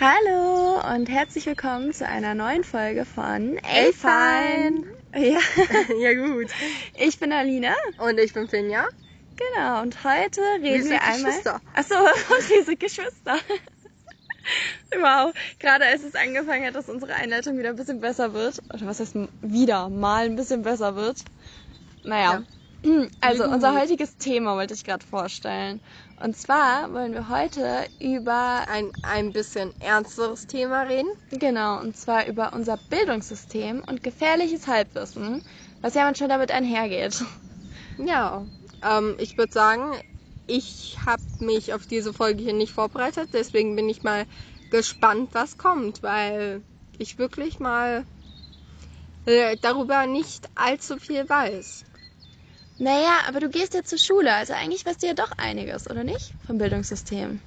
Hallo und herzlich willkommen zu einer neuen Folge von Fein. Ja. ja gut. Ich bin Alina. Und ich bin Finja. Genau, und heute reden wir, sind einmal. Geschwister. Achso, wir sind Geschwister. wow, gerade als es angefangen hat, dass unsere Einleitung wieder ein bisschen besser wird. Oder was heißt wieder mal ein bisschen besser wird. Naja. Also, unser heutiges Thema wollte ich gerade vorstellen. Und zwar wollen wir heute über Ein, ein bisschen ernsteres Thema reden. Genau, und zwar über unser Bildungssystem und gefährliches Halbwissen, was ja manchmal damit einhergeht. Ja. Ähm, ich würde sagen, ich habe mich auf diese Folge hier nicht vorbereitet, deswegen bin ich mal gespannt, was kommt, weil ich wirklich mal äh, darüber nicht allzu viel weiß. Naja, aber du gehst ja zur Schule, also eigentlich weißt du ja doch einiges, oder nicht? Vom Bildungssystem.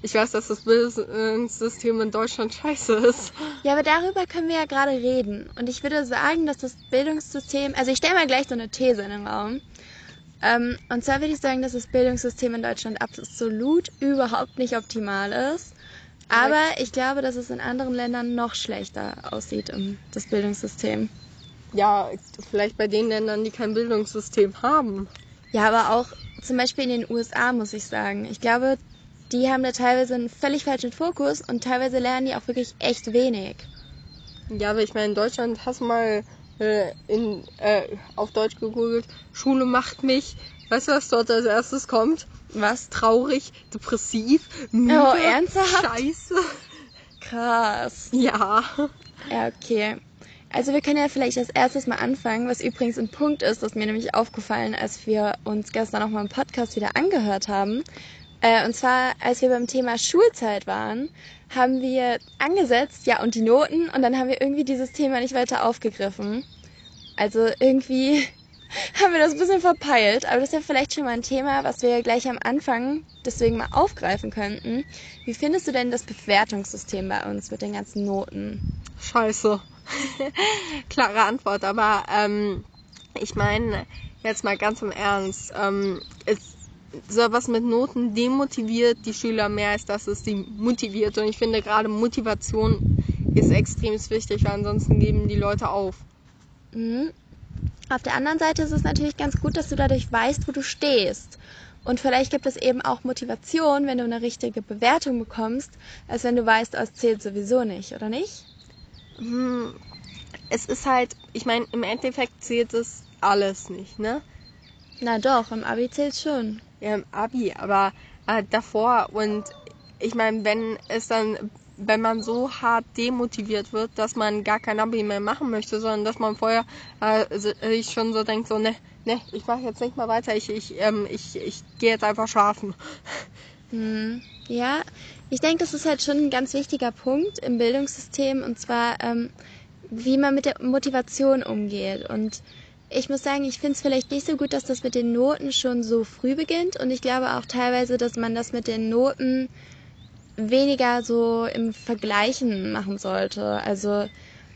Ich weiß, dass das Bildungssystem in Deutschland scheiße ist. Ja, aber darüber können wir ja gerade reden. Und ich würde sagen, dass das Bildungssystem, also ich stelle mal gleich so eine These in den Raum. Ähm, und zwar würde ich sagen, dass das Bildungssystem in Deutschland absolut überhaupt nicht optimal ist. Aber ich glaube, dass es in anderen Ländern noch schlechter aussieht, um das Bildungssystem. Ja, vielleicht bei den Ländern, die kein Bildungssystem haben. Ja, aber auch zum Beispiel in den USA, muss ich sagen. Ich glaube, die haben da teilweise einen völlig falschen Fokus und teilweise lernen die auch wirklich echt wenig. Ja, aber ich meine, in Deutschland hast du mal äh, in, äh, auf Deutsch gegoogelt, Schule macht mich. Weißt du, was dort als erstes kommt? Was? Traurig, depressiv, müde, Oh, ernsthaft? scheiße. Krass. Ja. Ja, okay. Also wir können ja vielleicht als erstes mal anfangen, was übrigens ein Punkt ist, das mir nämlich aufgefallen, als wir uns gestern noch mal im Podcast wieder angehört haben. Äh, und zwar, als wir beim Thema Schulzeit waren, haben wir angesetzt, ja, und die Noten, und dann haben wir irgendwie dieses Thema nicht weiter aufgegriffen. Also irgendwie haben wir das ein bisschen verpeilt, aber das ist ja vielleicht schon mal ein Thema, was wir gleich am Anfang deswegen mal aufgreifen könnten. Wie findest du denn das Bewertungssystem bei uns mit den ganzen Noten? Scheiße. Klare Antwort, aber ähm, ich meine, jetzt mal ganz im Ernst, ähm, es, sowas mit Noten demotiviert die Schüler mehr, als dass es sie motiviert. Und ich finde gerade Motivation ist extrem wichtig, weil ansonsten geben die Leute auf. Mhm. Auf der anderen Seite ist es natürlich ganz gut, dass du dadurch weißt, wo du stehst. Und vielleicht gibt es eben auch Motivation, wenn du eine richtige Bewertung bekommst, als wenn du weißt, oh, es zählt sowieso nicht, oder nicht? Hm, es ist halt, ich meine, im Endeffekt zählt es alles nicht, ne? Na doch, im Abi zählt schon. Ja, im Abi, aber äh, davor und ich meine, wenn es dann, wenn man so hart demotiviert wird, dass man gar kein Abi mehr machen möchte, sondern dass man vorher äh, sich schon so denkt, so, ne, ne, ich mache jetzt nicht mal weiter, ich, ich, ähm, ich, ich gehe jetzt einfach schlafen. Hm. Ja, ich denke, das ist halt schon ein ganz wichtiger Punkt im Bildungssystem und zwar, ähm, wie man mit der Motivation umgeht. Und ich muss sagen, ich finde es vielleicht nicht so gut, dass das mit den Noten schon so früh beginnt und ich glaube auch teilweise, dass man das mit den Noten weniger so im Vergleichen machen sollte. Also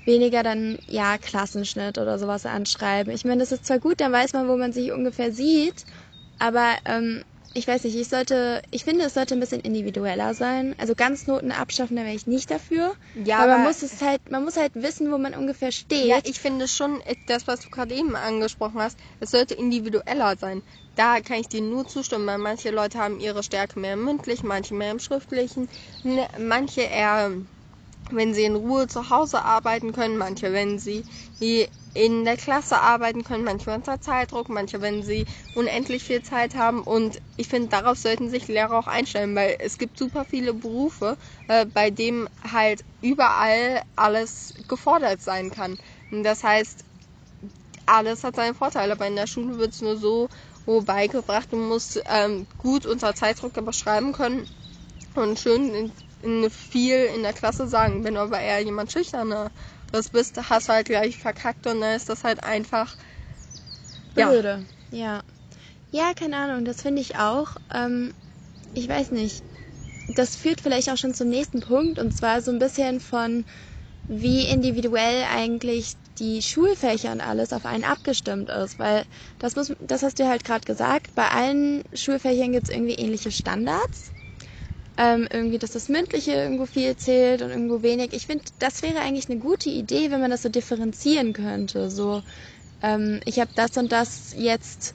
weniger dann, ja, Klassenschnitt oder sowas anschreiben. Ich meine, das ist zwar gut, dann weiß man, wo man sich ungefähr sieht, aber ähm, ich weiß nicht, ich sollte, ich finde, es sollte ein bisschen individueller sein. Also ganz Noten abschaffen, da wäre ich nicht dafür. Ja, aber man aber- muss es halt, man muss halt wissen, wo man ungefähr steht. Ja, ich finde schon, das, was du gerade eben angesprochen hast, es sollte individueller sein. Da kann ich dir nur zustimmen, weil manche Leute haben ihre Stärke mehr im mündlichen, manche mehr im schriftlichen, ne, manche eher, wenn sie in Ruhe zu Hause arbeiten können, manche, wenn sie in der Klasse arbeiten können, manche unter Zeitdruck, manche, wenn sie unendlich viel Zeit haben. Und ich finde, darauf sollten sich Lehrer auch einstellen, weil es gibt super viele Berufe, äh, bei denen halt überall alles gefordert sein kann. Und das heißt, alles hat seine Vorteile, aber in der Schule wird es nur so beigebracht, du musst ähm, gut unter Zeitdruck aber schreiben können und schön viel in der Klasse sagen. Wenn du aber eher jemand schüchterner das bist, hast du halt gleich verkackt und dann ist das halt einfach ja. Blöde. Ja. Ja, keine Ahnung, das finde ich auch. Ähm, ich weiß nicht. Das führt vielleicht auch schon zum nächsten Punkt und zwar so ein bisschen von, wie individuell eigentlich die Schulfächer und alles auf einen abgestimmt ist, weil das muss, das hast du halt gerade gesagt, bei allen Schulfächern gibt es irgendwie ähnliche Standards ähm, irgendwie, dass das Mündliche irgendwo viel zählt und irgendwo wenig. Ich finde, das wäre eigentlich eine gute Idee, wenn man das so differenzieren könnte. So, ähm, ich habe das und das jetzt.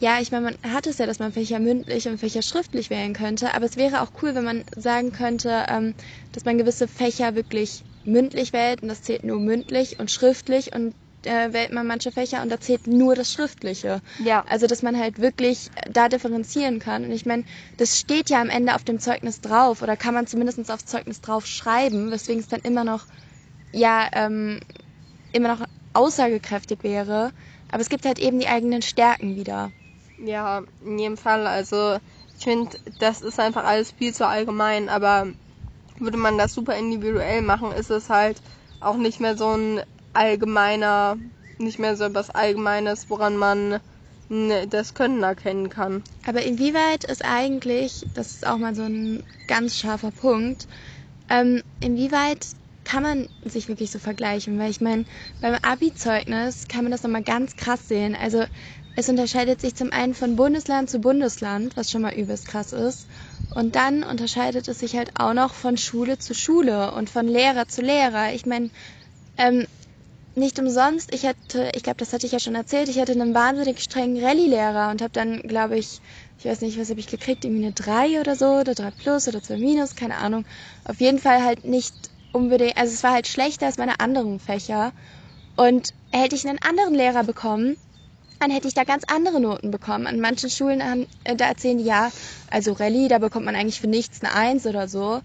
Ja, ich meine, man hat es ja, dass man Fächer mündlich und Fächer schriftlich wählen könnte, aber es wäre auch cool, wenn man sagen könnte, ähm, dass man gewisse Fächer wirklich mündlich wählt und das zählt nur mündlich und schriftlich und äh, wählt man manche Fächer und da zählt nur das Schriftliche. Ja. Also, dass man halt wirklich da differenzieren kann. Und ich meine, das steht ja am Ende auf dem Zeugnis drauf oder kann man zumindest aufs Zeugnis drauf schreiben, weswegen es dann immer noch, ja, ähm, immer noch aussagekräftig wäre. Aber es gibt halt eben die eigenen Stärken wieder. Ja, in jedem Fall. Also, ich finde, das ist einfach alles viel zu allgemein, aber würde man das super individuell machen, ist es halt auch nicht mehr so ein allgemeiner, nicht mehr so etwas Allgemeines, woran man das Können erkennen kann. Aber inwieweit ist eigentlich, das ist auch mal so ein ganz scharfer Punkt, ähm, inwieweit kann man sich wirklich so vergleichen? Weil ich meine, beim Abi-Zeugnis kann man das nochmal ganz krass sehen. Also es unterscheidet sich zum einen von Bundesland zu Bundesland, was schon mal übelst krass ist. Und dann unterscheidet es sich halt auch noch von Schule zu Schule und von Lehrer zu Lehrer. Ich meine, ähm, nicht umsonst, ich hatte, ich glaube, das hatte ich ja schon erzählt, ich hatte einen wahnsinnig strengen Rallye-Lehrer und habe dann, glaube ich, ich weiß nicht, was habe ich gekriegt, irgendwie eine 3 oder so, oder 3 plus oder 2 minus, keine Ahnung. Auf jeden Fall halt nicht unbedingt, also es war halt schlechter als meine anderen Fächer. Und hätte ich einen anderen Lehrer bekommen, dann hätte ich da ganz andere Noten bekommen. An manchen Schulen haben, äh, da erzählen die, ja, also Rallye, da bekommt man eigentlich für nichts eine 1 oder so.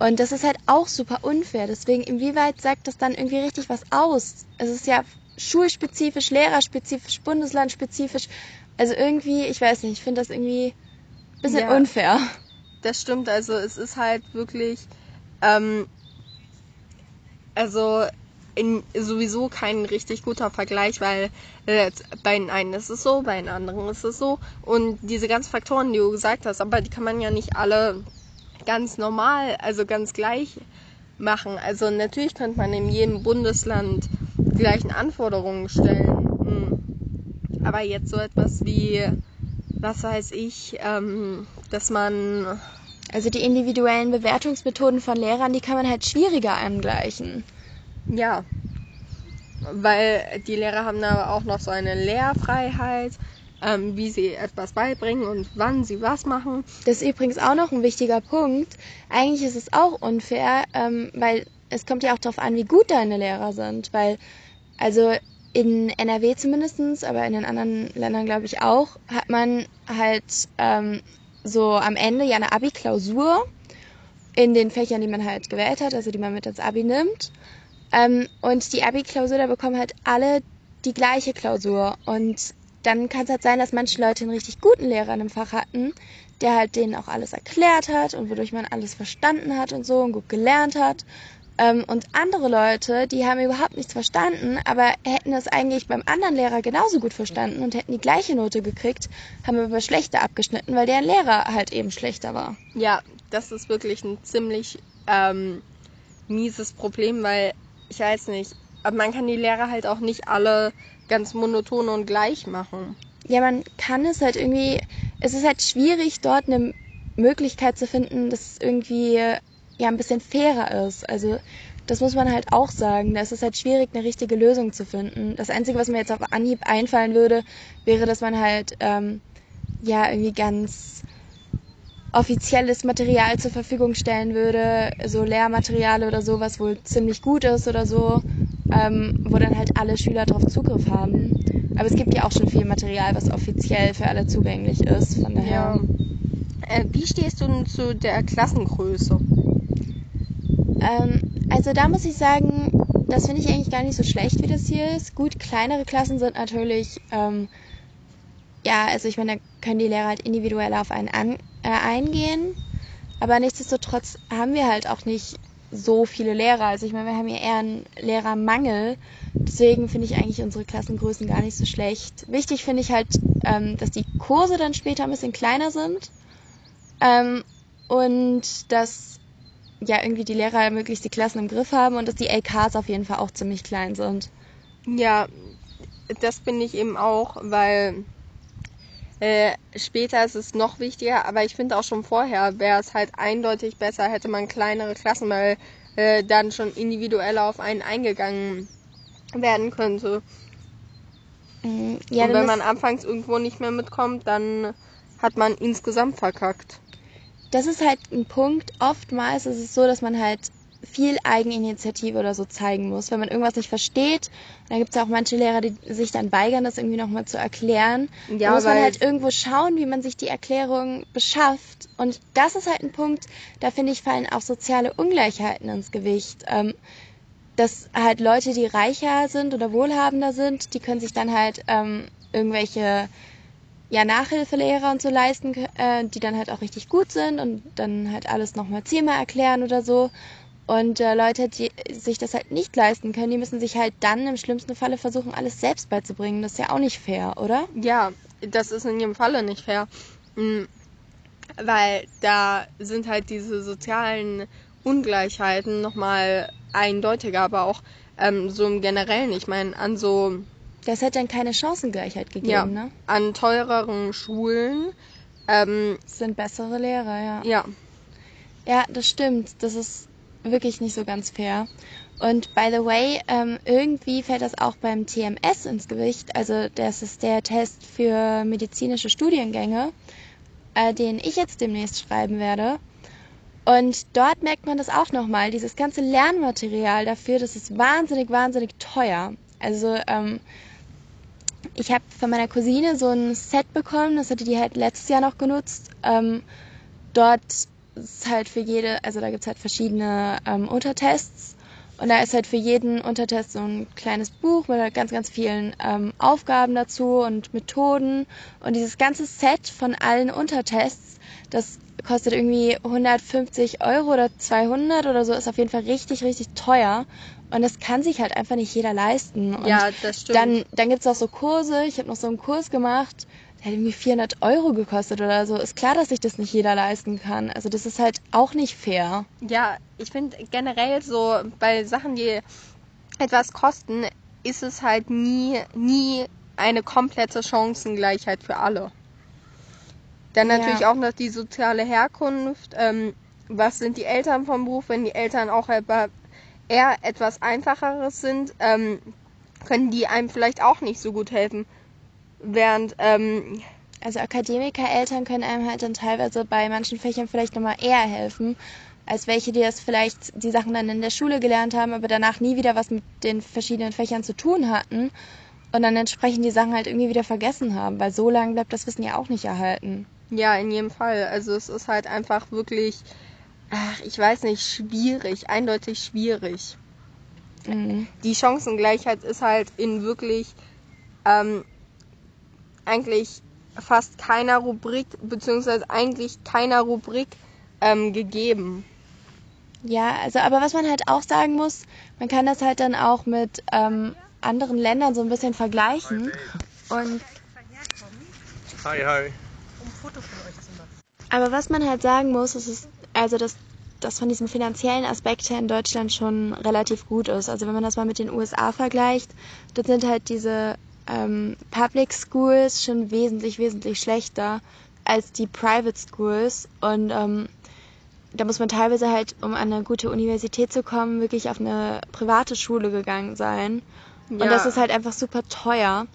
Und das ist halt auch super unfair. Deswegen, inwieweit sagt das dann irgendwie richtig was aus? Es ist ja schulspezifisch, lehrerspezifisch, bundeslandspezifisch. Also irgendwie, ich weiß nicht, ich finde das irgendwie ein bisschen ja, unfair. Das stimmt, also es ist halt wirklich, ähm, also in, sowieso kein richtig guter Vergleich, weil äh, bei den einen ist es so, bei den anderen ist es so. Und diese ganzen Faktoren, die du gesagt hast, aber die kann man ja nicht alle ganz normal, also ganz gleich machen. Also natürlich könnte man in jedem Bundesland die gleichen Anforderungen stellen. Hm. Aber jetzt so etwas wie, was weiß ich, ähm, dass man. Also die individuellen Bewertungsmethoden von Lehrern, die kann man halt schwieriger angleichen. Ja. Weil die Lehrer haben da auch noch so eine Lehrfreiheit ähm, wie sie etwas beibringen und wann sie was machen. Das ist übrigens auch noch ein wichtiger Punkt. Eigentlich ist es auch unfair, ähm, weil es kommt ja auch darauf an, wie gut deine Lehrer sind. Weil, also in NRW zumindestens, aber in den anderen Ländern glaube ich auch, hat man halt ähm, so am Ende ja eine Abi-Klausur in den Fächern, die man halt gewählt hat, also die man mit ins Abi nimmt. Ähm, und die Abi-Klausur, da bekommen halt alle die gleiche Klausur. Und dann kann es halt sein, dass manche Leute einen richtig guten Lehrer in einem Fach hatten, der halt denen auch alles erklärt hat und wodurch man alles verstanden hat und so und gut gelernt hat. Ähm, und andere Leute, die haben überhaupt nichts verstanden, aber hätten es eigentlich beim anderen Lehrer genauso gut verstanden und hätten die gleiche Note gekriegt, haben aber schlechter abgeschnitten, weil deren Lehrer halt eben schlechter war. Ja, das ist wirklich ein ziemlich ähm, mieses Problem, weil ich weiß nicht, aber man kann die Lehrer halt auch nicht alle ganz monoton und gleich machen. Ja, man kann es halt irgendwie, es ist halt schwierig, dort eine Möglichkeit zu finden, dass es irgendwie ja ein bisschen fairer ist. Also das muss man halt auch sagen. Da ist es halt schwierig, eine richtige Lösung zu finden. Das Einzige, was mir jetzt auf Anhieb einfallen würde, wäre, dass man halt ähm, ja irgendwie ganz offizielles Material zur Verfügung stellen würde, so Lehrmaterial oder so, was wohl ziemlich gut ist oder so, ähm, wo dann halt alle Schüler darauf Zugriff haben. Aber es gibt ja auch schon viel Material, was offiziell für alle zugänglich ist. Von daher. Ja. Äh, wie stehst du denn zu der Klassengröße? Ähm, also da muss ich sagen, das finde ich eigentlich gar nicht so schlecht, wie das hier ist. Gut, kleinere Klassen sind natürlich, ähm, ja, also ich meine, da können die Lehrer halt individuell auf einen an, äh, eingehen. Aber nichtsdestotrotz haben wir halt auch nicht so viele Lehrer. Also ich meine, wir haben hier eher einen Lehrermangel. Deswegen finde ich eigentlich unsere Klassengrößen gar nicht so schlecht. Wichtig finde ich halt, ähm, dass die Kurse dann später ein bisschen kleiner sind. Ähm, und dass ja irgendwie die Lehrer möglichst die Klassen im Griff haben und dass die LKs auf jeden Fall auch ziemlich klein sind. Ja, das finde ich eben auch, weil Äh, später ist es noch wichtiger, aber ich finde auch schon vorher wäre es halt eindeutig besser, hätte man kleinere Klassen, weil äh, dann schon individuell auf einen eingegangen werden könnte. Mm, Ja, Und wenn man anfangs irgendwo nicht mehr mitkommt, dann hat man insgesamt verkackt. das ist halt ein Punkt. Oftmals ist es so, dass man halt viel Eigeninitiative oder so zeigen muss. Wenn man irgendwas nicht versteht, dann gibt es ja auch manche Lehrer, die sich dann weigern, das irgendwie nochmal zu erklären. Ja, da muss man halt irgendwo schauen, wie man sich die Erklärung beschafft. Und das ist halt ein Punkt, da finde ich, fallen auch soziale Ungleichheiten ins Gewicht. Ähm, dass halt Leute, die reicher sind oder wohlhabender sind, die können sich dann halt ähm, irgendwelche ja, Nachhilfelehrer und so leisten, äh, die dann halt auch richtig gut sind und dann halt alles nochmal zehnmal erklären oder so. Und äh, Leute, die sich das halt nicht leisten können, die müssen sich halt dann im schlimmsten Falle versuchen, alles selbst beizubringen. Das ist ja auch nicht fair, oder? Ja, das ist in jedem Falle nicht fair. Mm, Weil da sind halt diese sozialen Ungleichheiten nochmal eindeutiger, aber auch ähm, so im Generellen. Ich meine, an so Das hätte dann keine Chancengleichheit gegeben, ja, ne? an teureren Schulen. Ähm, sind bessere Lehrer, ja. ja, Ja, das stimmt. Das ist wirklich nicht so ganz fair. Und by the way, ähm, irgendwie fällt das auch beim TMS ins Gewicht. Also das ist der Test für medizinische Studiengänge, äh, den ich jetzt demnächst schreiben werde. Und dort merkt man das auch nochmal. Dieses ganze Lernmaterial dafür, das ist wahnsinnig, wahnsinnig teuer. Also ähm, ich habe von meiner Cousine so ein Set bekommen, das hatte die halt letztes Jahr noch genutzt. Ähm, dort ist halt für jede, also da gibt's halt verschiedene ähm, Untertests. Und da ist halt für jeden Untertest so ein kleines Buch mit halt ganz, ganz vielen ähm, Aufgaben dazu und Methoden. Und dieses ganze Set von allen Untertests, das kostet irgendwie 150 Euro oder 200 oder so, ist auf jeden Fall richtig, richtig teuer. Und das kann sich halt einfach nicht jeder leisten. Und ja, das stimmt. dann, dann gibt's auch so Kurse. Ich habe noch so einen Kurs gemacht, der hat irgendwie 400 Euro gekostet oder so. Ist klar, dass sich das nicht jeder leisten kann. Also das ist halt auch nicht fair. Ja, ich finde generell so bei Sachen, die etwas kosten, ist es halt nie, nie eine komplette Chancengleichheit für alle. Dann Ja. natürlich auch noch die soziale Herkunft. Ähm, was sind die Eltern vom Beruf? Wenn die Eltern auch eher etwas einfacheres sind, ähm, können die einem vielleicht auch nicht so gut helfen. Während, ähm, Also Akademiker-Eltern können einem halt dann teilweise bei manchen Fächern vielleicht nochmal eher helfen, als welche, die das vielleicht die Sachen dann in der Schule gelernt haben, aber danach nie wieder was mit den verschiedenen Fächern zu tun hatten und dann entsprechend die Sachen halt irgendwie wieder vergessen haben, weil so lange bleibt das Wissen ja auch nicht erhalten. Ja, in jedem Fall. Also es ist halt einfach wirklich, ach, ich weiß nicht, schwierig, eindeutig schwierig. Mhm. Die Chancengleichheit ist halt in wirklich ähm, eigentlich fast keiner Rubrik, beziehungsweise eigentlich keiner Rubrik ähm, gegeben. Ja, also aber was man halt auch sagen muss, man kann das halt dann auch mit ähm, anderen Ländern so ein bisschen vergleichen. Und Hi, hi. aber was man halt sagen muss, ist es, also dass das von diesem finanziellen Aspekt her in Deutschland schon relativ gut ist. Also wenn man das mal mit den USA vergleicht, dann sind halt diese ähm, Public Schools schon wesentlich, wesentlich schlechter als die Private Schools. Und ähm, da muss man teilweise halt, um an eine gute Universität zu kommen, wirklich auf eine private Schule gegangen sein. Und Ja. das ist halt einfach super teuer.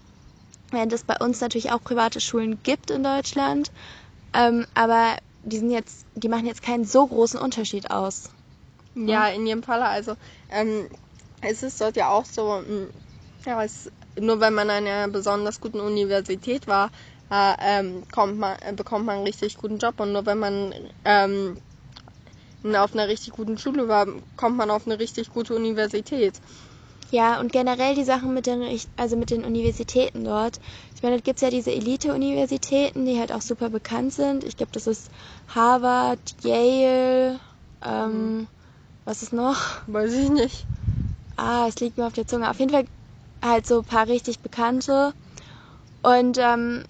Während es bei uns natürlich auch private Schulen gibt in Deutschland. Ähm, aber die sind jetzt, die machen jetzt keinen so großen Unterschied aus. Ja, in jedem Fall. Also ähm, es ist dort ja auch so, mh, ja, es, nur wenn man an einer besonders guten Universität war, äh, ähm, kommt man, äh, bekommt man einen richtig guten Job. Und nur wenn man ähm, auf einer richtig guten Schule war, kommt man auf eine richtig gute Universität. Ja, und generell die Sachen mit den, also mit den Universitäten dort. Ich meine, da gibt's ja diese Elite-Universitäten, die halt auch super bekannt sind. Ich glaube, das ist Harvard, Yale, ähm, was ist noch? Weiß ich nicht. Ah, es liegt mir auf der Zunge. Auf jeden Fall halt so ein paar richtig bekannte. Und ähm,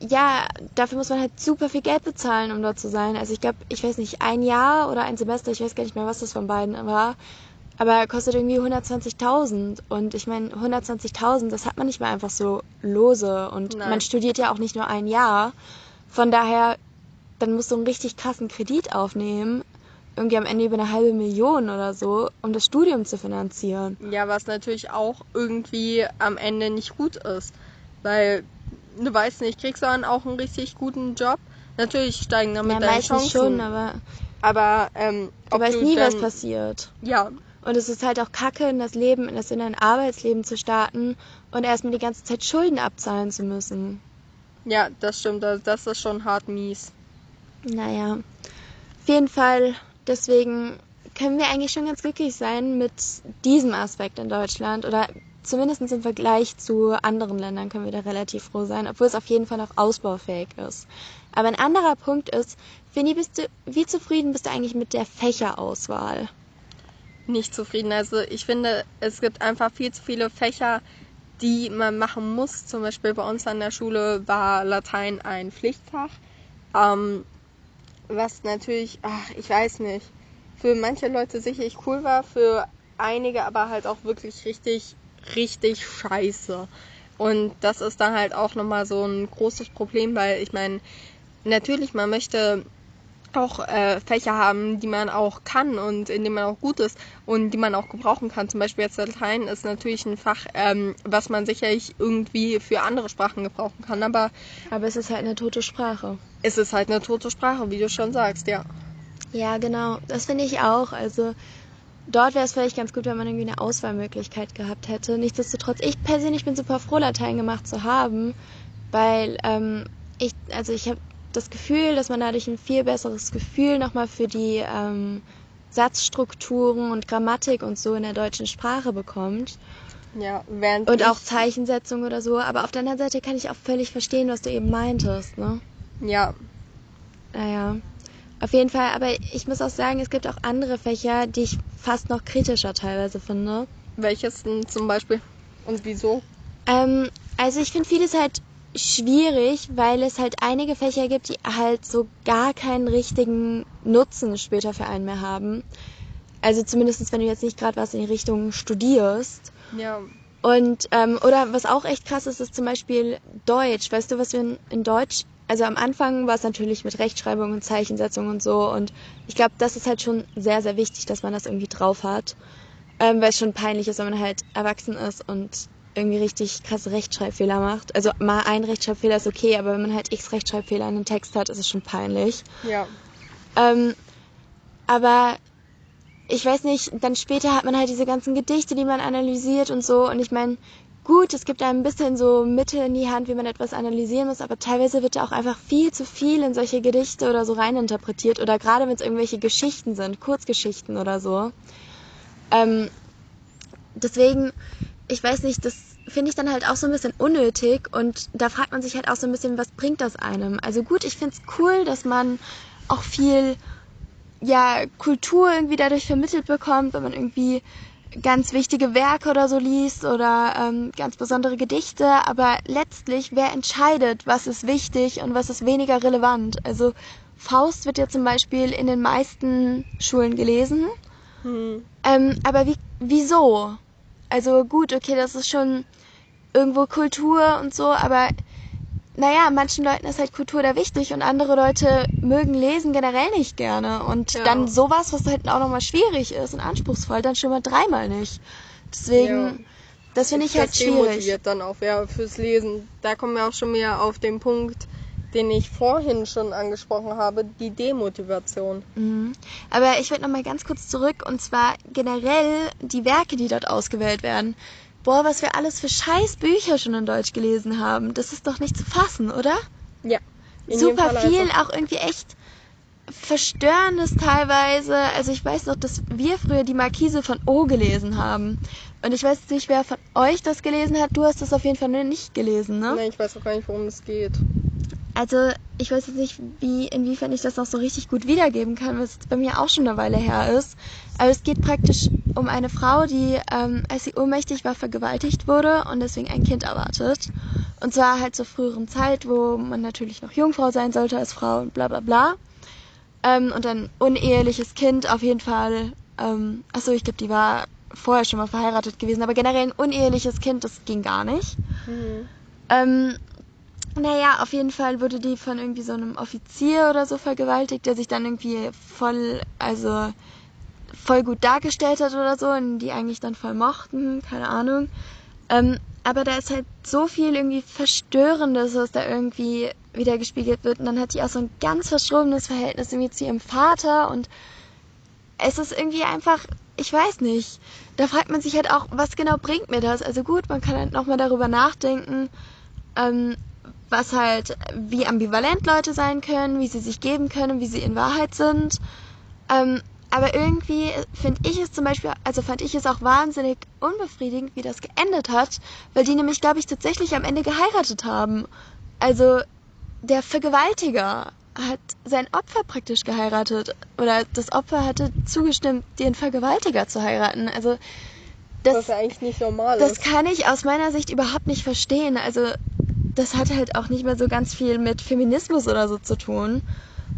ja, dafür muss man halt super viel Geld bezahlen, um dort zu sein. Also ich glaube, ich weiß nicht, ein Jahr oder ein Semester, ich weiß gar nicht mehr, was das von beiden war, aber kostet irgendwie 120.000. Und ich meine, 120.000, das hat man nicht mehr einfach so lose. Und Nein. man studiert ja auch nicht nur ein Jahr. Von daher, dann musst du einen richtig krassen Kredit aufnehmen. Irgendwie am Ende über eine halbe Million oder so, um das Studium zu finanzieren. Ja, was natürlich auch irgendwie am Ende nicht gut ist. Weil du weißt nicht, kriegst du dann auch einen richtig guten Job? Natürlich steigen damit Ja, deine Chancen. schon, aber aber ähm, du weißt du nie, was passiert. Ja, Und es ist halt auch kacke, in das Leben, in das in ein Arbeitsleben zu starten und erstmal die ganze Zeit Schulden abzahlen zu müssen. ja, das stimmt. Das, das ist schon hart mies. Naja, auf jeden Fall, deswegen können wir eigentlich schon ganz glücklich sein mit diesem Aspekt in Deutschland oder zumindest im Vergleich zu anderen Ländern können wir da relativ froh sein, obwohl es auf jeden Fall noch ausbaufähig ist. Aber ein anderer Punkt ist, Fini, bist du, wie zufrieden bist du eigentlich mit der Fächerauswahl? Nicht zufrieden. Also ich finde, es gibt einfach viel zu viele Fächer, die man machen muss. Zum Beispiel bei uns an der Schule war Latein ein Pflichtfach. Ähm, was natürlich, ach, ich weiß nicht, für manche Leute sicherlich cool war, für einige aber halt auch wirklich richtig, richtig scheiße. Und das ist dann halt auch nochmal so ein großes Problem, weil ich meine, natürlich, man möchte auch äh, Fächer haben, die man auch kann und in denen man auch gut ist und die man auch gebrauchen kann. Zum Beispiel jetzt Latein ist natürlich ein Fach, ähm, was man sicherlich irgendwie für andere Sprachen gebrauchen kann, aber Aber es ist halt eine tote Sprache. es ist halt eine tote Sprache, wie du schon sagst, ja. Ja, genau. Das finde ich auch. Also dort wäre es vielleicht ganz gut, wenn man irgendwie eine Auswahlmöglichkeit gehabt hätte. Nichtsdestotrotz, ich persönlich bin super froh, Latein gemacht zu haben, weil ähm, ich, also ich habe das Gefühl, dass man dadurch ein viel besseres Gefühl nochmal für die ähm, Satzstrukturen und Grammatik und so in der deutschen Sprache bekommt. Ja, während Und auch Zeichensetzung oder so. Aber auf der anderen Seite kann ich auch völlig verstehen, was du eben meintest, ne? ja, Naja, auf jeden Fall. Aber ich muss auch sagen, es gibt auch andere Fächer, die ich fast noch kritischer teilweise finde. welches denn zum Beispiel und wieso? Ähm, also ich finde vieles halt schwierig, weil es halt einige Fächer gibt, die halt so gar keinen richtigen Nutzen später für einen mehr haben. Also zumindest wenn du jetzt nicht gerade was in die Richtung studierst. Ja, Und, ähm, oder was auch echt krass ist, ist zum Beispiel Deutsch. Weißt du, was wir in, in Deutsch, also am Anfang war es natürlich mit Rechtschreibung und Zeichensetzung und so. Und ich glaube, das ist halt schon sehr, sehr wichtig, dass man das irgendwie drauf hat. Ähm, weil es schon peinlich ist, wenn man halt erwachsen ist und irgendwie richtig krasse Rechtschreibfehler macht. Also mal ein Rechtschreibfehler ist okay, aber wenn man halt x Rechtschreibfehler in einem Text hat, ist es schon peinlich. ja, Ähm, aber ich weiß nicht, dann später hat man halt diese ganzen Gedichte, die man analysiert und so. Und ich meine, gut, es gibt einem ein bisschen so Mittel in die Hand, wie man etwas analysieren muss, aber teilweise wird ja auch einfach viel zu viel in solche Gedichte oder so reininterpretiert. Oder gerade wenn es irgendwelche Geschichten sind, Kurzgeschichten oder so. Ähm, deswegen, ich weiß nicht, das finde ich dann halt auch so ein bisschen unnötig und da fragt man sich halt auch so ein bisschen, was bringt das einem? Also gut, ich finde es cool, dass man auch viel ja, Kultur irgendwie dadurch vermittelt bekommt, wenn man irgendwie ganz wichtige Werke oder so liest oder ähm, ganz besondere Gedichte, aber letztlich, wer entscheidet, was ist wichtig und was ist weniger relevant? Also Faust wird ja zum Beispiel in den meisten Schulen gelesen, hm. ähm, aber wie, wieso? Also gut, okay, das ist schon irgendwo Kultur und so, aber naja, manchen Leuten ist halt Kultur da wichtig und andere Leute mögen Lesen generell nicht gerne. Und Ja. dann sowas, was halt auch nochmal schwierig ist und anspruchsvoll, dann schon mal dreimal nicht. Deswegen, Ja. das finde ich halt das schwierig. demotiviert dann auch ja, fürs Lesen. Da kommen wir auch schon wieder auf den Punkt, den ich vorhin schon angesprochen habe, die Demotivation. Mhm. Aber ich würde nochmal ganz kurz zurück und zwar generell die Werke, die dort ausgewählt werden. Boah, was wir alles für scheiß Bücher schon in Deutsch gelesen haben. Das ist doch nicht zu fassen, oder? Ja. super Fall viel, einfach. auch irgendwie echt verstörendes teilweise. Also ich weiß noch, dass wir früher die Markise von O gelesen haben. Und ich weiß jetzt nicht, wer von euch das gelesen hat. Du hast das auf jeden Fall nicht gelesen, ne? Nee, ich weiß auch gar nicht, worum es geht. Also ich weiß jetzt nicht, wie, inwiefern ich das noch so richtig gut wiedergeben kann, weil es jetzt bei mir auch schon eine Weile her ist. Aber es geht praktisch um eine Frau, die, ähm, als sie ohnmächtig war, vergewaltigt wurde und deswegen ein Kind erwartet. Und zwar halt zur früheren Zeit, wo man natürlich noch Jungfrau sein sollte als Frau und bla bla bla. Ähm, und ein uneheliches Kind auf jeden Fall Ähm, achso, ich glaube, die war vorher schon mal verheiratet gewesen, aber generell ein uneheliches Kind, das ging gar nicht. Mhm. Ähm, naja, auf jeden Fall wurde die von irgendwie so einem Offizier oder so vergewaltigt, der sich dann irgendwie voll, also voll gut dargestellt hat oder so und die eigentlich dann voll mochten, keine Ahnung. Ähm, aber da ist halt so viel irgendwie Verstörendes, was da irgendwie wieder gespiegelt wird. Und dann hat die auch so ein ganz verschrobenes Verhältnis irgendwie zu ihrem Vater und es ist irgendwie einfach, ich weiß nicht. Da fragt man sich halt auch, was genau bringt mir das? Also gut, man kann halt nochmal darüber nachdenken, ähm, was halt, wie ambivalent Leute sein können, wie sie sich geben können, wie sie in Wahrheit sind. Ähm, aber irgendwie finde ich es zum Beispiel, also fand ich es auch wahnsinnig unbefriedigend, wie das geendet hat, weil die nämlich, glaube ich, tatsächlich am Ende geheiratet haben. Also der Vergewaltiger hat sein Opfer praktisch geheiratet oder das Opfer hatte zugestimmt, den Vergewaltiger zu heiraten. Also das, Was ja eigentlich nicht normal das ist. kann ich aus meiner Sicht überhaupt nicht verstehen. Also das hat halt auch nicht mehr so ganz viel mit Feminismus oder so zu tun.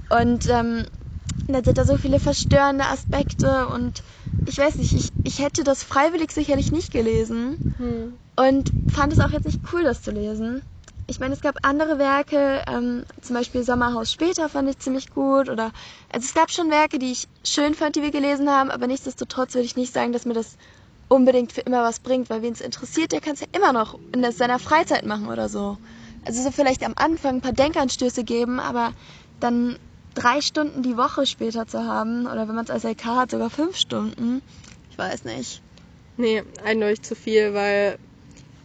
Und ähm, da sind da so viele verstörende Aspekte und ich weiß nicht, ich, ich hätte das freiwillig sicherlich nicht gelesen Hm. und fand es auch jetzt nicht cool, das zu lesen. Ich meine, es gab andere Werke, ähm, zum Beispiel Sommerhaus später fand ich ziemlich gut oder also es gab schon Werke, die ich schön fand, die wir gelesen haben, aber nichtsdestotrotz würde ich nicht sagen, dass mir das unbedingt für immer was bringt, weil wen es interessiert, der kann es ja immer noch in seiner Freizeit machen oder so. Also so vielleicht am Anfang ein paar Denkanstöße geben, aber dann drei Stunden die Woche später zu haben oder wenn man es als LK hat, sogar fünf Stunden, ich weiß nicht. Nee, eindeutig zu viel, weil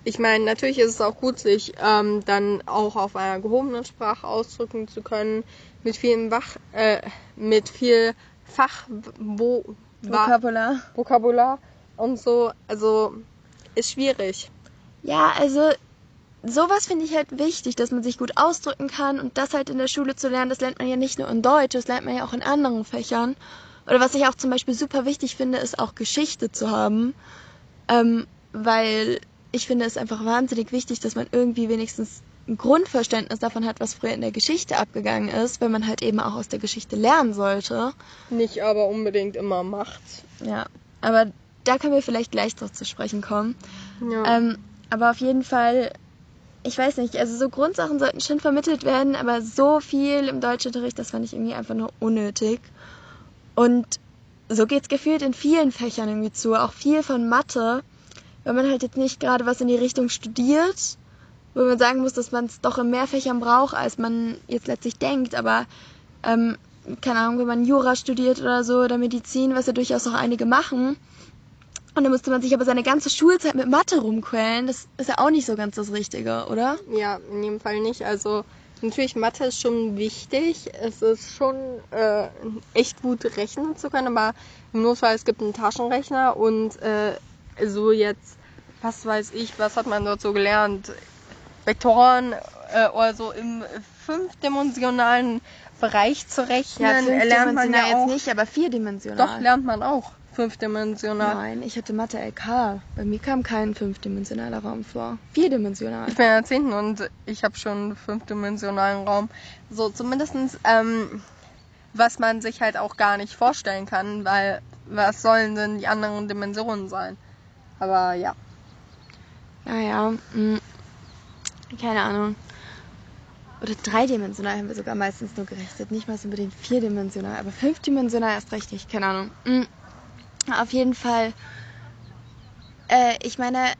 ich meine, natürlich ist es auch gut, sich ähm, dann auch auf einer gehobenen Sprache ausdrücken zu können, mit vielen Wach, äh, mit viel Fach, wo, Vokabular. Vokabular und so. Also ist schwierig. Ja, also sowas finde ich halt wichtig, dass man sich gut ausdrücken kann und das halt in der Schule zu lernen, das lernt man ja nicht nur in Deutsch, das lernt man ja auch in anderen Fächern. Oder was ich auch zum Beispiel super wichtig finde, ist auch Geschichte zu haben, ähm, weil ich finde es einfach wahnsinnig wichtig, dass man irgendwie wenigstens ein Grundverständnis davon hat, was früher in der Geschichte abgegangen ist, weil man halt eben auch aus der Geschichte lernen sollte. Nicht aber unbedingt immer macht. Ja, aber da können wir vielleicht gleich drauf zu sprechen kommen. Ja. Ähm, aber auf jeden Fall, ich weiß nicht, also so Grundsachen sollten schon vermittelt werden, aber so viel im Deutschunterricht, das fand ich irgendwie einfach nur unnötig. Und so geht's gefühlt in vielen Fächern irgendwie zu, auch viel von Mathe, wenn man halt jetzt nicht gerade was in die Richtung studiert, wo man sagen muss, dass man es doch in mehr Fächern braucht, als man jetzt letztlich denkt, aber ähm, keine Ahnung, wenn man Jura studiert oder so oder Medizin, was ja durchaus auch einige machen, und dann müsste man sich aber seine ganze Schulzeit mit Mathe rumquälen. Das ist ja auch nicht so ganz das Richtige, oder? Ja, in jedem Fall nicht. Also natürlich Mathe ist schon wichtig. Es ist schon äh, echt gut rechnen zu können, aber im Notfall es gibt einen Taschenrechner und äh, so jetzt, was weiß ich, was hat man dort so gelernt? Vektoren äh, oder so im fünfdimensionalen Bereich zu rechnen, lernt man ja jetzt nicht, aber vierdimensional. Doch, lernt man auch fünfdimensional. Nein, ich hatte Mathe LK. Bei mir kam kein fünfdimensionaler Raum vor. Vierdimensional. Ich bin in der 10. und ich habe schon einen fünfdimensionalen Raum. So zumindestens, ähm, was man sich halt auch gar nicht vorstellen kann, weil was sollen denn die anderen Dimensionen sein? Aber ja. Naja, mh, keine Ahnung. Oder dreidimensional haben wir sogar meistens nur gerechnet. Nicht mal so unbedingt vierdimensional, aber fünfdimensional erst recht nicht. Keine Ahnung. Mhm. Auf jeden Fall. Äh, ich meine,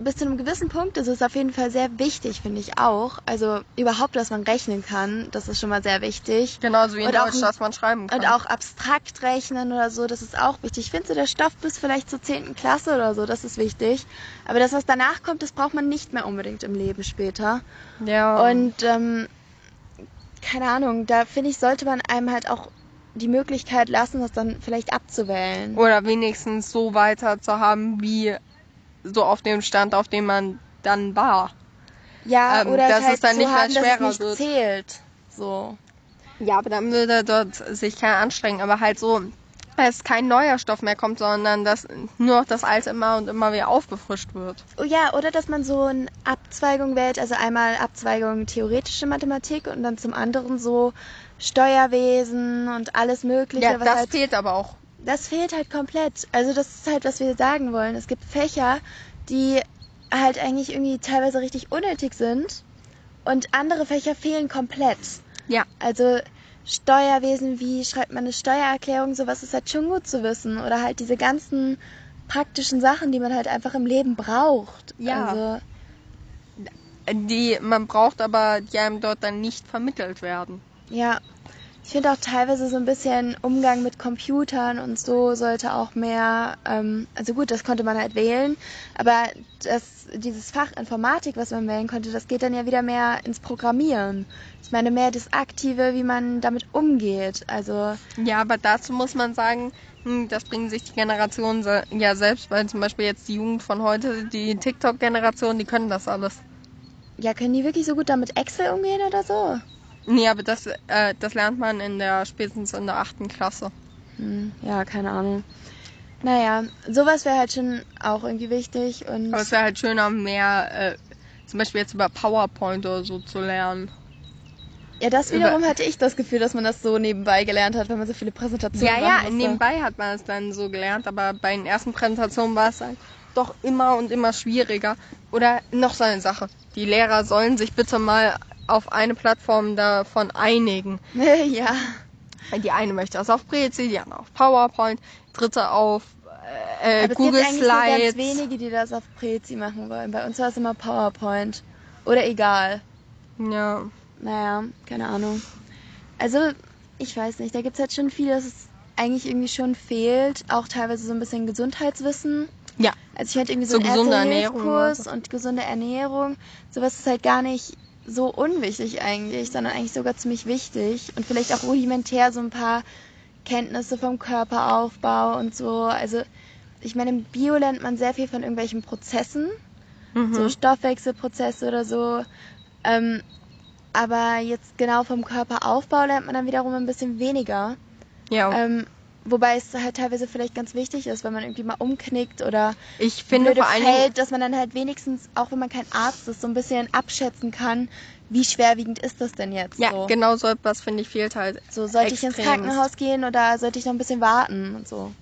bis zu einem gewissen Punkt ist es auf jeden Fall sehr wichtig, finde ich auch. Also überhaupt, dass man rechnen kann, das ist schon mal sehr wichtig. Genauso wie in Und auch Deutsch, ein- dass man schreiben kann. Und auch abstrakt rechnen oder so, das ist auch wichtig. Ich finde so der Stoff bis vielleicht zur 10. Klasse oder so, das ist wichtig. Aber das, was danach kommt, das braucht man nicht mehr unbedingt im Leben später. ja. Und ähm, keine Ahnung, da finde ich, sollte man einem halt auch die Möglichkeit lassen, das dann vielleicht abzuwählen. Oder wenigstens so weiter zu haben, wie so auf dem Stand, auf dem man dann war. Ja, ähm, oder dass es halt es dann so nicht mehr haben, dass schwerer es nicht wird. zählt. So. Ja, aber dann würde dort sich keiner anstrengen. Aber halt so, dass kein neuer Stoff mehr kommt, sondern dass nur noch das alte immer und immer wieder aufgefrischt wird. Oh ja, oder dass man so eine Abzweigung wählt, also einmal Abzweigung theoretische Mathematik und dann zum anderen so Steuerwesen und alles Mögliche. Ja, was das halt, fehlt aber auch. das fehlt halt komplett. Also das ist halt, was wir sagen wollen. Es gibt Fächer, die halt eigentlich irgendwie teilweise richtig unnötig sind und andere Fächer fehlen komplett. Ja. Also Steuerwesen, wie schreibt man eine Steuererklärung, sowas ist halt schon gut zu wissen. Oder halt diese ganzen praktischen Sachen, die man halt einfach im Leben braucht. Ja. Also, Die man braucht, aber die einem dort dann nicht vermittelt werden. Ja. Ich finde auch teilweise so ein bisschen Umgang mit Computern und so sollte auch mehr, ähm, also gut, das konnte man halt wählen, aber das, dieses Fach Informatik, was man wählen konnte, das geht dann ja wieder mehr ins Programmieren. Ich meine, mehr das Aktive, wie man damit umgeht. Also, Ja, aber dazu muss man sagen, hm, das bringen sich die Generationen ja selbst, weil zum Beispiel jetzt die Jugend von heute, die TikTok-Generation, die können das alles. ja, können die wirklich so gut damit Excel umgehen oder so? Nee, aber das, äh, das lernt man in der spätestens in der achten Klasse. Hm, ja, keine Ahnung. Naja, sowas wäre halt schon auch irgendwie wichtig und Aber es wäre halt schöner, mehr äh, zum Beispiel jetzt über PowerPoint oder so zu lernen. ja, das wiederum über- hatte ich das Gefühl, dass man das so nebenbei gelernt hat, wenn man so viele Präsentationen Ja, ja, musste. nebenbei hat man es dann so gelernt, aber bei den ersten Präsentationen war es halt doch immer und immer schwieriger. Oder noch so eine Sache. Die Lehrer sollen sich bitte mal auf eine Plattform davon einigen. ja. Die eine möchte das auf Prezi, die andere auf PowerPoint, dritte auf äh, Aber Google es gibt eigentlich nur Slides. ganz wenige, die das auf Prezi machen wollen. Bei uns war es immer PowerPoint. Oder egal. Ja. Naja, keine Ahnung. Also, ich weiß nicht, da gibt's halt schon viel, dass es eigentlich irgendwie schon fehlt. Auch teilweise so ein bisschen Gesundheitswissen. Ja. Also ich fand irgendwie so, So ein gesunde Ernährung Erste-Hilfe-Kurs und so. und gesunde Ernährung. Sowas ist halt gar nicht so unwichtig eigentlich, sondern eigentlich sogar ziemlich wichtig. Und vielleicht auch rudimentär so ein paar Kenntnisse vom Körperaufbau und so. Also ich meine, im Bio lernt man sehr viel von irgendwelchen Prozessen Mhm. so Stoffwechselprozesse oder so. Ähm, aber jetzt genau vom Körperaufbau lernt man dann wiederum ein bisschen weniger. ja. Ähm, wobei es halt teilweise vielleicht ganz wichtig ist, wenn man irgendwie mal umknickt oder ich finde vor allen fällt, dass man dann halt wenigstens, auch wenn man kein Arzt ist, so ein bisschen abschätzen kann, wie schwerwiegend ist das denn jetzt? ja, so. genau so etwas finde ich fehlt halt. So, sollte ich ins. Krankenhaus gehen oder sollte ich noch ein bisschen warten und so?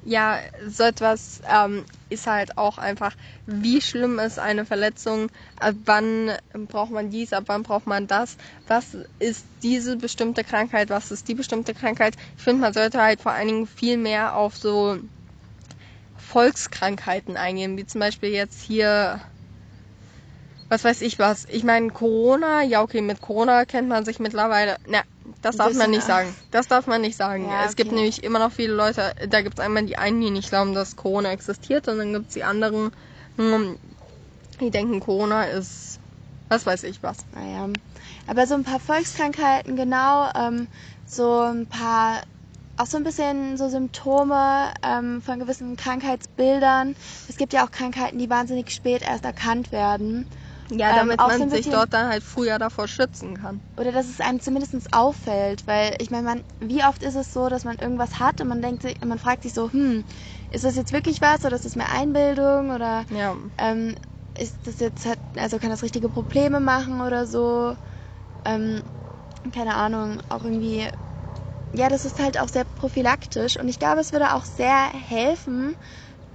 Ja, so etwas ähm, ist halt auch einfach, wie schlimm ist eine Verletzung, ab wann braucht man dies, ab wann braucht man das, was ist diese bestimmte Krankheit, was ist die bestimmte Krankheit. Ich finde, man sollte halt vor allen Dingen viel mehr auf so Volkskrankheiten eingehen, wie zum Beispiel jetzt hier, was weiß ich was. Ich meine, Corona, ja okay, mit Corona kennt man sich mittlerweile, na, das darf man nicht sagen. Das darf man nicht sagen. Ja, Es gibt okay. nämlich immer noch viele Leute, da gibt es einmal die einen, die nicht glauben, dass Corona existiert und dann gibt es die anderen, hm, die denken, Corona ist, was weiß ich was. Naja. Aber so ein paar Volkskrankheiten, genau, ähm, so ein paar, auch so ein bisschen so Symptome ähm, von gewissen Krankheitsbildern. Es gibt ja auch Krankheiten, die wahnsinnig spät erst erkannt werden. Ja, Ähm, damit so man sich dort dann halt früher davor schützen kann. Oder dass es einem zumindest auffällt. Weil ich meine, man, wie oft ist es so, dass man irgendwas hat und man denkt sich, man fragt sich so, hm, ist das jetzt wirklich was oder ist das mehr Einbildung oder Ja. ähm, ist das jetzt halt, also kann das richtige Probleme machen oder so. Ähm, keine Ahnung, auch irgendwie. Ja, das ist halt auch sehr prophylaktisch und ich glaube, es würde auch sehr helfen,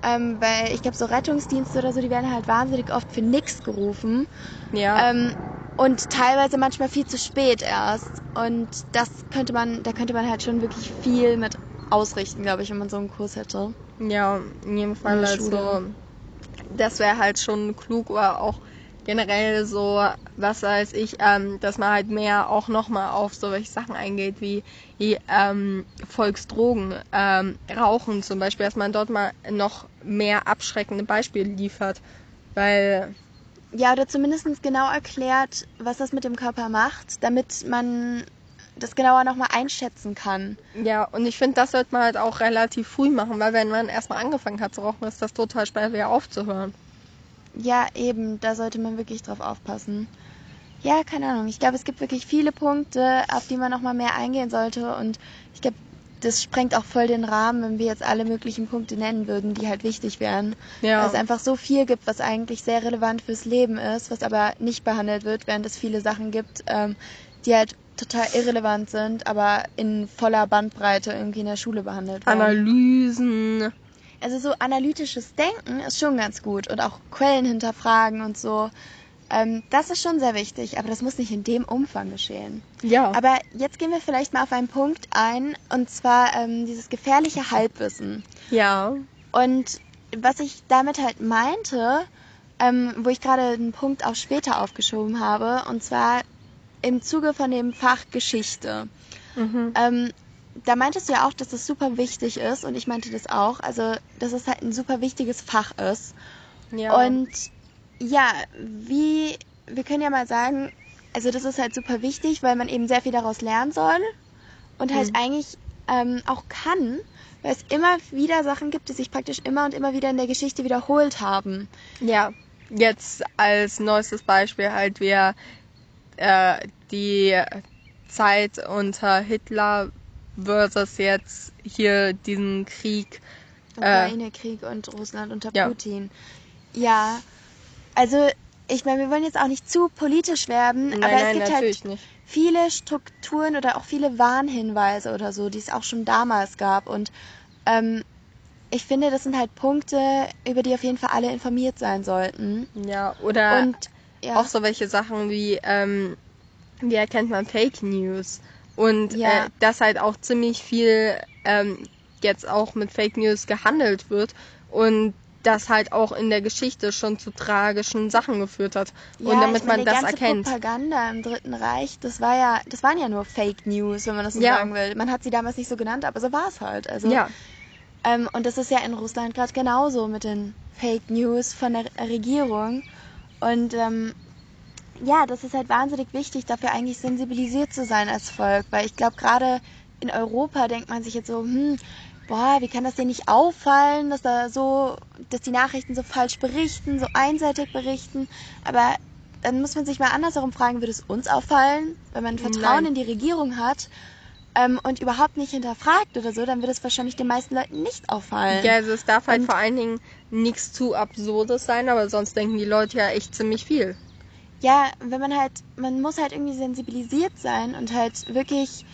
ähm, weil ich glaube, so Rettungsdienste oder so, die werden halt wahnsinnig oft für nix gerufen Ja. ähm, und teilweise manchmal viel zu spät erst und das könnte man, da könnte man halt schon wirklich viel mit ausrichten, glaube ich, wenn man so einen Kurs hätte. Ja, in jedem Fall der also, das wäre halt schon klug oder auch generell so, was weiß ich, ähm, dass man halt mehr auch nochmal auf solche Sachen eingeht wie, wie ähm, Volksdrogen, ähm, Rauchen zum Beispiel, dass man dort mal noch mehr abschreckende Beispiele liefert, weil Ja, oder zumindest genau erklärt, was das mit dem Körper macht, damit man das genauer nochmal einschätzen kann. ja, und ich finde, das sollte man halt auch relativ früh machen, weil wenn man erstmal angefangen hat zu rauchen, ist das total schwer wieder aufzuhören. Ja, eben, da sollte man wirklich drauf aufpassen. Ja, keine Ahnung. Ich glaube, es gibt wirklich viele Punkte, auf die man nochmal mehr eingehen sollte. Und ich glaube, das sprengt auch voll den Rahmen, wenn wir jetzt alle möglichen Punkte nennen würden, die halt wichtig wären. Ja. Weil es einfach so viel gibt, was eigentlich sehr relevant fürs Leben ist, was aber nicht behandelt wird, während es viele Sachen gibt, ähm, die halt total irrelevant sind, aber in voller Bandbreite irgendwie in der Schule behandelt werden. Analysen. Also so analytisches Denken ist schon ganz gut und auch Quellen hinterfragen und so. Ähm, das ist schon sehr wichtig, aber das muss nicht in dem Umfang geschehen. Ja. Aber jetzt gehen wir vielleicht mal auf einen Punkt ein, und zwar ähm, dieses gefährliche Halbwissen. ja. Und was ich damit halt meinte, ähm, wo ich gerade einen Punkt auf später aufgeschoben habe, und zwar im Zuge von dem Fach Geschichte. Mhm. Ähm, da meintest du ja auch, dass das super wichtig ist, und ich meinte das auch, also dass es halt ein super wichtiges Fach ist. Ja. Und ja, wie, wir können ja mal sagen, also das ist halt super wichtig, weil man eben sehr viel daraus lernen soll und halt Mhm. eigentlich ähm, auch kann, weil es immer wieder Sachen gibt, die sich praktisch immer und immer wieder in der Geschichte wiederholt haben. Ja, jetzt als neuestes Beispiel halt wir äh, die Zeit unter Hitler versus jetzt hier diesen Krieg. Äh, Ukraine-Krieg und Russland unter ja. Putin. Ja, also ich meine, wir wollen jetzt auch nicht zu politisch werden, nein, aber nein, es gibt natürlich halt nicht. viele Strukturen oder auch viele Warnhinweise oder so, die es auch schon damals gab. Und ähm, ich finde, das sind halt Punkte, über die auf jeden Fall alle informiert sein sollten. Ja, oder Und ja, auch so welche Sachen wie, ähm, wie erkennt man Fake News? Und Ja. äh, dass halt auch ziemlich viel ähm, jetzt auch mit Fake News gehandelt wird und das halt auch in der Geschichte schon zu tragischen Sachen geführt hat. ja, und damit meine, man die das ganze erkennt. Propaganda im Dritten Reich, das war ja, das waren ja nur Fake News, wenn man das so Ja. sagen will. Man hat sie damals nicht so genannt, aber so war es halt. Also Ja, Ähm, und das ist ja in Russland gerade genauso mit den Fake News von der Regierung. Und ähm, ja, das ist halt wahnsinnig wichtig, dafür eigentlich sensibilisiert zu sein als Volk. Weil ich glaube, gerade in Europa denkt man sich jetzt so, hm, boah, wie kann das denn nicht auffallen, dass da so, dass die Nachrichten so falsch berichten, so einseitig berichten. Aber dann muss man sich mal andersherum fragen, würde es uns auffallen, wenn man Vertrauen Nein. in die Regierung hat ähm, und überhaupt nicht hinterfragt oder so, dann wird es wahrscheinlich den meisten Leuten nicht auffallen. ja, also es darf halt Und- vor allen Dingen nichts zu Absurdes sein, aber sonst denken die Leute ja echt ziemlich viel. Ja, wenn man halt, man muss halt irgendwie sensibilisiert sein und halt wirklich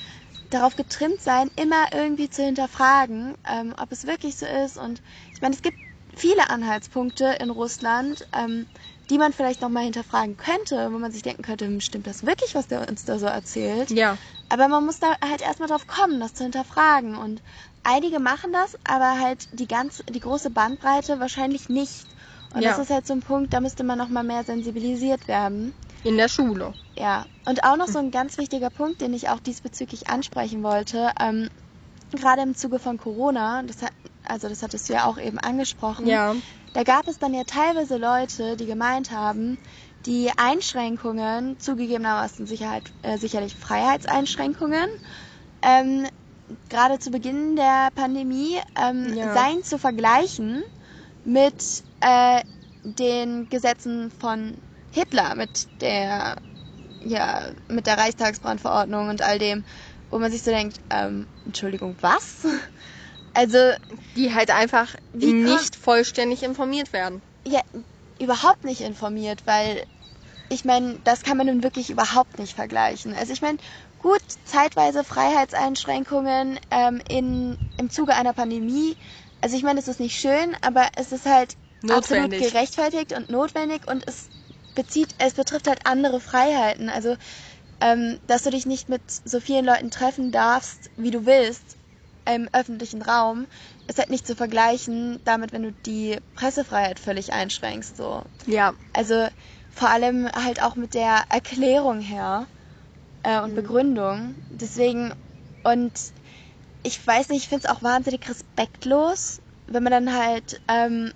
darauf getrimmt sein, immer irgendwie zu hinterfragen, ähm, ob es wirklich so ist. Und ich meine, es gibt viele Anhaltspunkte in Russland, ähm, die man vielleicht nochmal hinterfragen könnte, wo man sich denken könnte, hm, stimmt das wirklich, was der uns da so erzählt? Ja, Aber man muss da halt erstmal drauf kommen, das zu hinterfragen. Und einige machen das, aber halt die ganz, die große Bandbreite wahrscheinlich nicht. Und Ja. das ist halt so ein Punkt, da müsste man nochmal mehr sensibilisiert werden. In der Schule. Ja. Und auch noch so ein ganz wichtiger Punkt, den ich auch diesbezüglich ansprechen wollte, ähm, gerade im Zuge von Corona, das hat, also das hattest du ja auch eben angesprochen. Ja, Da gab es dann ja teilweise Leute, die gemeint haben, die Einschränkungen, zugegebenermaßen Sicherheit, äh, sicherlich Freiheitseinschränkungen, ähm, gerade zu Beginn der Pandemie, ähm, Ja. seien zu vergleichen mit äh, den Gesetzen von Hitler, mit der, ja, mit der Reichstagsbrandverordnung und all dem, wo man sich so denkt, ähm, Entschuldigung, was? Also, die halt einfach Wie nicht vollständig informiert werden. ja, überhaupt nicht informiert, weil ich meine, das kann man nun wirklich überhaupt nicht vergleichen. Also ich meine, gut, zeitweise Freiheitseinschränkungen ähm, in, im Zuge einer Pandemie. Also ich meine, es ist nicht schön, aber es ist halt absolut Notwendig. gerechtfertigt und notwendig und es bezieht, es betrifft halt andere Freiheiten. Also ähm, dass du dich nicht mit so vielen Leuten treffen darfst, wie du willst, im öffentlichen Raum, ist halt nicht zu vergleichen damit, wenn du die Pressefreiheit völlig einschränkst. So. Ja, Also vor allem halt auch mit der Erklärung her äh, und Mhm. Begründung. Deswegen, und ich weiß nicht, ich finde es auch wahnsinnig respektlos, wenn man dann halt, ähm,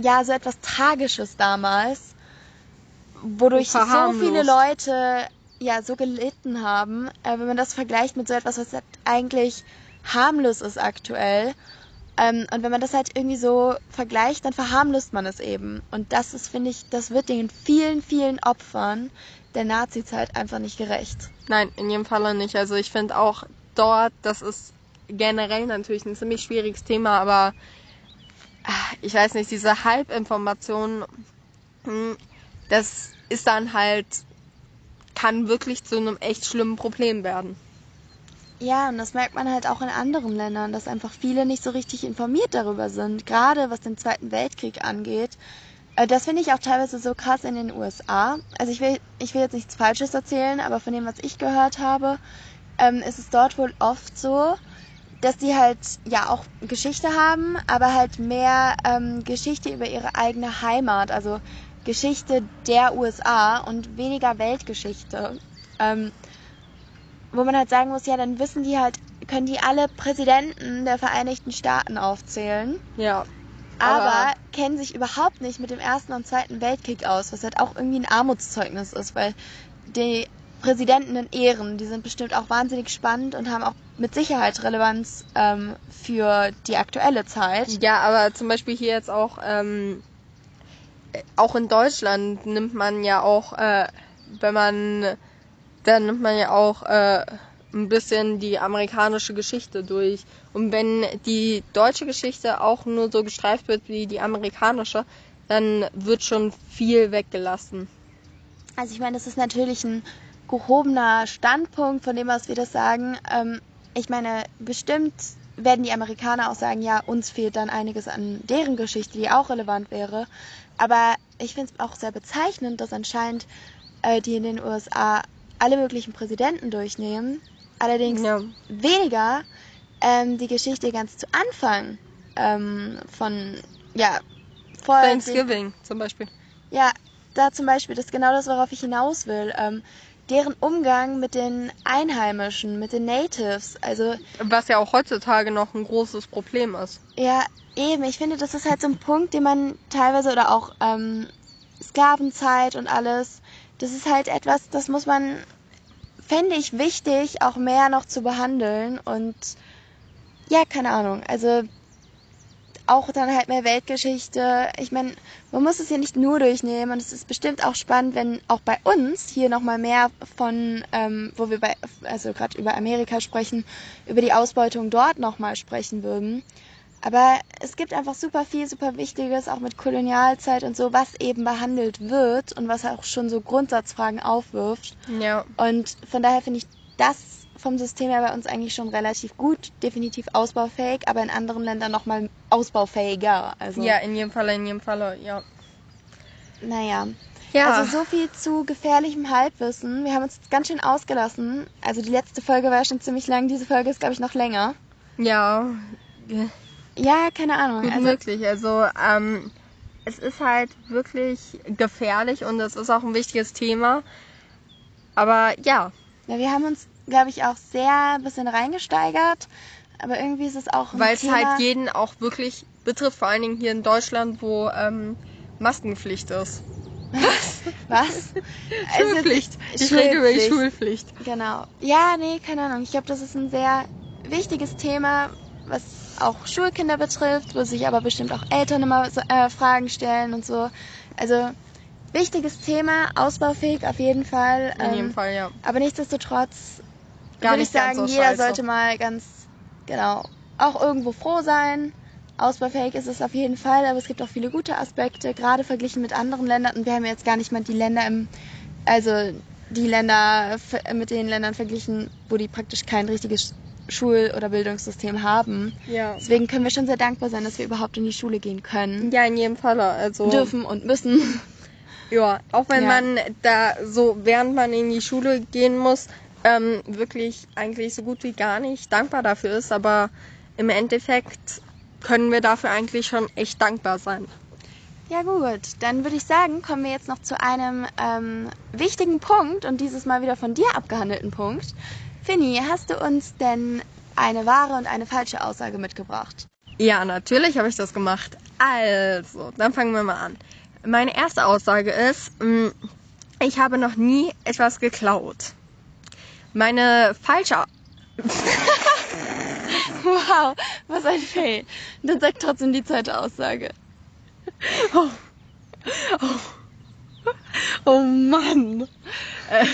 ja, so etwas Tragisches damals, wodurch so viele Leute ja so gelitten haben, äh, wenn man das vergleicht mit so etwas, was halt eigentlich harmlos ist aktuell. Ähm, und wenn man das halt irgendwie so vergleicht, dann verharmlost man es eben. Und das ist, finde ich, das wird den vielen, vielen Opfern der Nazi-Zeit einfach nicht gerecht. nein, in jedem Falle nicht. Also ich finde auch dort, das ist generell natürlich ein ziemlich schwieriges Thema, aber ah, ich weiß nicht, diese Halbinformation, hm, das ist dann halt kann wirklich zu einem echt schlimmen Problem werden. Ja, und das merkt man halt auch in anderen Ländern, dass einfach viele nicht so richtig informiert darüber sind, gerade was den Zweiten Weltkrieg angeht. Äh, Das finde ich auch teilweise so krass in den USA. Also ich will, ich will jetzt nichts Falsches erzählen, aber von dem, was ich gehört habe, ähm, ist es dort wohl oft so, dass die halt ja auch Geschichte haben, aber halt mehr ähm, Geschichte über ihre eigene Heimat, also Geschichte der USA und weniger Weltgeschichte. Ähm, wo man halt sagen muss, ja, dann wissen die halt, können die alle Präsidenten der Vereinigten Staaten aufzählen, Ja. aber, Aber- kennen sich überhaupt nicht mit dem Ersten und Zweiten Weltkrieg aus, was halt auch irgendwie ein Armutszeugnis ist, weil die Präsidenten in Ehren, die sind bestimmt auch wahnsinnig spannend und haben auch mit Sicherheit Relevanz ähm, für die aktuelle Zeit. Ja, aber zum Beispiel hier jetzt auch, ähm, äh, auch in Deutschland nimmt man ja auch, äh, wenn man, dann nimmt man ja auch äh, ein bisschen die amerikanische Geschichte durch. Und wenn die deutsche Geschichte auch nur so gestreift wird wie die amerikanische, dann wird schon viel weggelassen. Also ich meine, das ist natürlich ein gehobener Standpunkt, von dem aus wir das sagen. Ähm, ich meine, bestimmt werden die Amerikaner auch sagen, ja, uns fehlt dann einiges an deren Geschichte, die auch relevant wäre. Aber ich finde es auch sehr bezeichnend, dass anscheinend äh, die in den USA alle möglichen Präsidenten durchnehmen. Allerdings Ja. weniger ähm, die Geschichte ganz zu Anfang ähm, von, ja, vor den- Thanksgiving zum Beispiel. ja, da zum Beispiel, das ist genau das, worauf ich hinaus will. Ähm, deren Umgang mit den Einheimischen, mit den Natives. Also, Was ja auch heutzutage noch ein großes Problem ist. ja, eben, ich finde, das ist halt so ein Punkt, den man teilweise, oder auch ähm, Sklavenzeit und alles, das ist halt etwas, das muss man, fände ich wichtig, auch mehr noch zu behandeln. Und ja, keine Ahnung, also auch dann halt mehr Weltgeschichte. Ich meine, man muss es ja nicht nur durchnehmen und es ist bestimmt auch spannend, wenn auch bei uns hier nochmal mehr von, ähm, wo wir bei, also gerade über Amerika sprechen, über die Ausbeutung dort nochmal sprechen würden. Aber es gibt einfach super viel, super Wichtiges, auch mit Kolonialzeit und so, was eben behandelt wird und was auch schon so Grundsatzfragen aufwirft. Ja. Und von daher finde ich das vom System her bei uns eigentlich schon relativ gut, definitiv ausbaufähig, aber in anderen Ländern nochmal ausbaufähiger. Also, Ja, in jedem Fall, in jedem Fall, ja. naja. Ja. Also so viel zu gefährlichem Halbwissen. Wir haben uns jetzt ganz schön ausgelassen. Also die letzte Folge war schon ziemlich lang, diese Folge ist, glaube ich, noch länger. ja, Ja, keine Ahnung. gut Also, möglich. Also, ähm, es ist halt wirklich gefährlich und es ist auch ein wichtiges Thema. Aber ja, ja, wir haben uns, glaube ich, auch sehr ein bisschen reingesteigert. Aber irgendwie ist es auch weil es halt jeden auch wirklich betrifft, vor allen Dingen hier in Deutschland, wo ähm, Maskenpflicht ist. Was? Also, Schulpflicht. Ich rede über die Schulpflicht. Schulpflicht. Genau. Ja, nee, keine Ahnung. Ich glaube, das ist ein sehr wichtiges Thema, was auch Schulkinder betrifft, wo sich aber bestimmt auch Eltern immer so, äh, Fragen stellen und so. Also wichtiges Thema, ausbaufähig auf jeden Fall. In ähm, jedem Fall, ja. Aber nichtsdestotrotz würde ich sagen, so jeder scheiße. sollte mal ganz genau auch irgendwo froh sein. Ausbaufähig ist es auf jeden Fall, aber es gibt auch viele gute Aspekte, gerade verglichen mit anderen Ländern. Und wir haben jetzt gar nicht mal die Länder im, also die Länder mit den Ländern verglichen, wo die praktisch kein richtiges Schul- oder Bildungssystem haben. Ja. Deswegen können wir schon sehr dankbar sein, dass wir überhaupt in die Schule gehen können, Ja, in jedem Fall. Also dürfen und müssen. Ja, auch wenn Ja. man da so, während man in die Schule gehen muss, ähm, wirklich eigentlich so gut wie gar nicht dankbar dafür ist, aber im Endeffekt können wir dafür eigentlich schon echt dankbar sein. Ja gut, dann würde ich sagen, kommen wir jetzt noch zu einem ähm, wichtigen Punkt und dieses Mal wieder von dir abgehandelten Punkt. Finny, hast du uns denn eine wahre und eine falsche Aussage mitgebracht? Ja, natürlich habe ich das gemacht. Also, dann fangen wir mal an. Meine erste Aussage ist, mh, ich habe noch nie etwas geklaut. Meine falsche Wow, was ein Fail. Dann sag trotzdem die zweite Aussage. Oh, oh. oh Mann. Äh,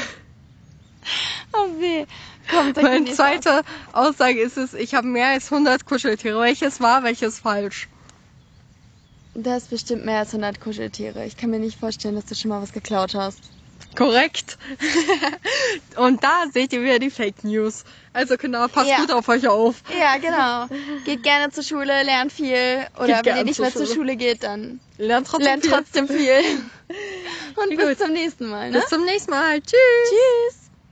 Oh weh. Komm, sag Meine zweite Aussage ist es, ich habe mehr als 100 Kuscheltiere. Welches war, welches falsch? Du hast bestimmt mehr als 100 Kuscheltiere. Ich kann mir nicht vorstellen, dass du schon mal was geklaut hast. Korrekt. Und da seht ihr wieder die Fake News. Also Kinder, passt Ja. gut auf euch auf. Ja, genau. Geht gerne zur Schule, lernt viel. Oder wenn ihr nicht zur mehr zur Schule. Schule geht, dann Lernt trotzdem lernt viel. trotzdem viel. Und Gut. bis zum nächsten Mal. Ne? Bis zum nächsten Mal. Tschüss. Tschüss.